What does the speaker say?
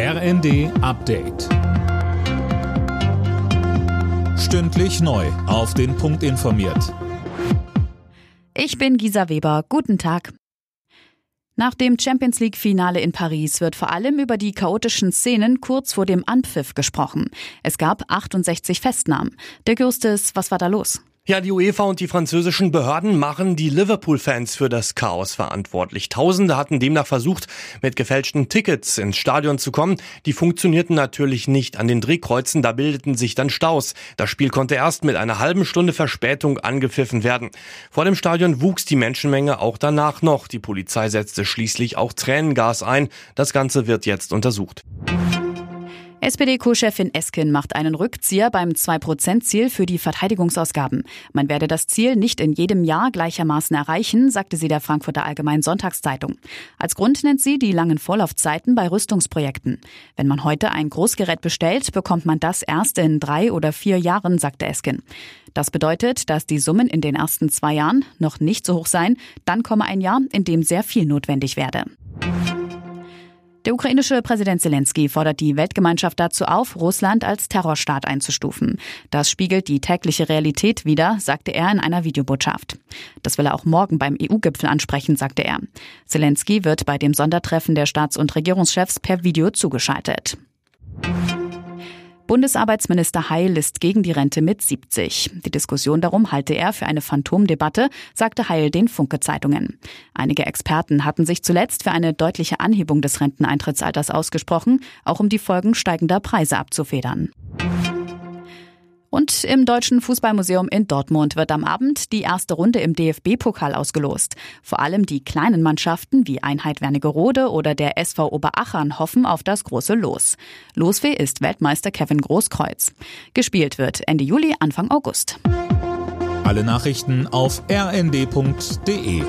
RND Update. Stündlich neu. Auf den Punkt informiert. Ich bin Gisa Weber. Guten Tag. Nach dem Champions League-Finale in Paris wird vor allem über die chaotischen Szenen kurz vor dem Anpfiff gesprochen. Es gab 68 Festnahmen. Der Gürstes, was war da los? Ja, die UEFA und die französischen Behörden machen die Liverpool-Fans für das Chaos verantwortlich. Tausende hatten demnach versucht, mit gefälschten Tickets ins Stadion zu kommen. Die funktionierten natürlich nicht an den Drehkreuzen, da bildeten sich dann Staus. Das Spiel konnte erst mit einer halben Stunde Verspätung angepfiffen werden. Vor dem Stadion wuchs die Menschenmenge auch danach noch. Die Polizei setzte schließlich auch Tränengas ein. Das Ganze wird jetzt untersucht. SPD-Co-Chefin Esken macht einen Rückzieher beim 2-Prozent-Ziel für die Verteidigungsausgaben. Man werde das Ziel nicht in jedem Jahr gleichermaßen erreichen, sagte sie der Frankfurter Allgemeinen Sonntagszeitung. Als Grund nennt sie die langen Vorlaufzeiten bei Rüstungsprojekten. Wenn man heute ein Großgerät bestellt, bekommt man das erst in drei oder vier Jahren, sagte Esken. Das bedeutet, dass die Summen in den ersten zwei Jahren noch nicht so hoch seien, dann komme ein Jahr, in dem sehr viel notwendig werde. Der ukrainische Präsident Zelensky fordert die Weltgemeinschaft dazu auf, Russland als Terrorstaat einzustufen. Das spiegelt die tägliche Realität wider, sagte er in einer Videobotschaft. Das will er auch morgen beim EU-Gipfel ansprechen, sagte er. Zelensky wird bei dem Sondertreffen der Staats- und Regierungschefs per Video zugeschaltet. Bundesarbeitsminister Heil ist gegen die Rente mit 70. Die Diskussion darum halte er für eine Phantomdebatte, sagte Heil den Funke-Zeitungen. Einige Experten hatten sich zuletzt für eine deutliche Anhebung des Renteneintrittsalters ausgesprochen, auch um die Folgen steigender Preise abzufedern. Und im Deutschen Fußballmuseum in Dortmund wird am Abend die erste Runde im DFB-Pokal ausgelost. Vor allem die kleinen Mannschaften wie Einheit Wernigerode oder der SV Oberachern hoffen auf das große Los. Losfee ist Weltmeister Kevin Großkreuz. Gespielt wird Ende Juli, Anfang August. Alle Nachrichten auf rnd.de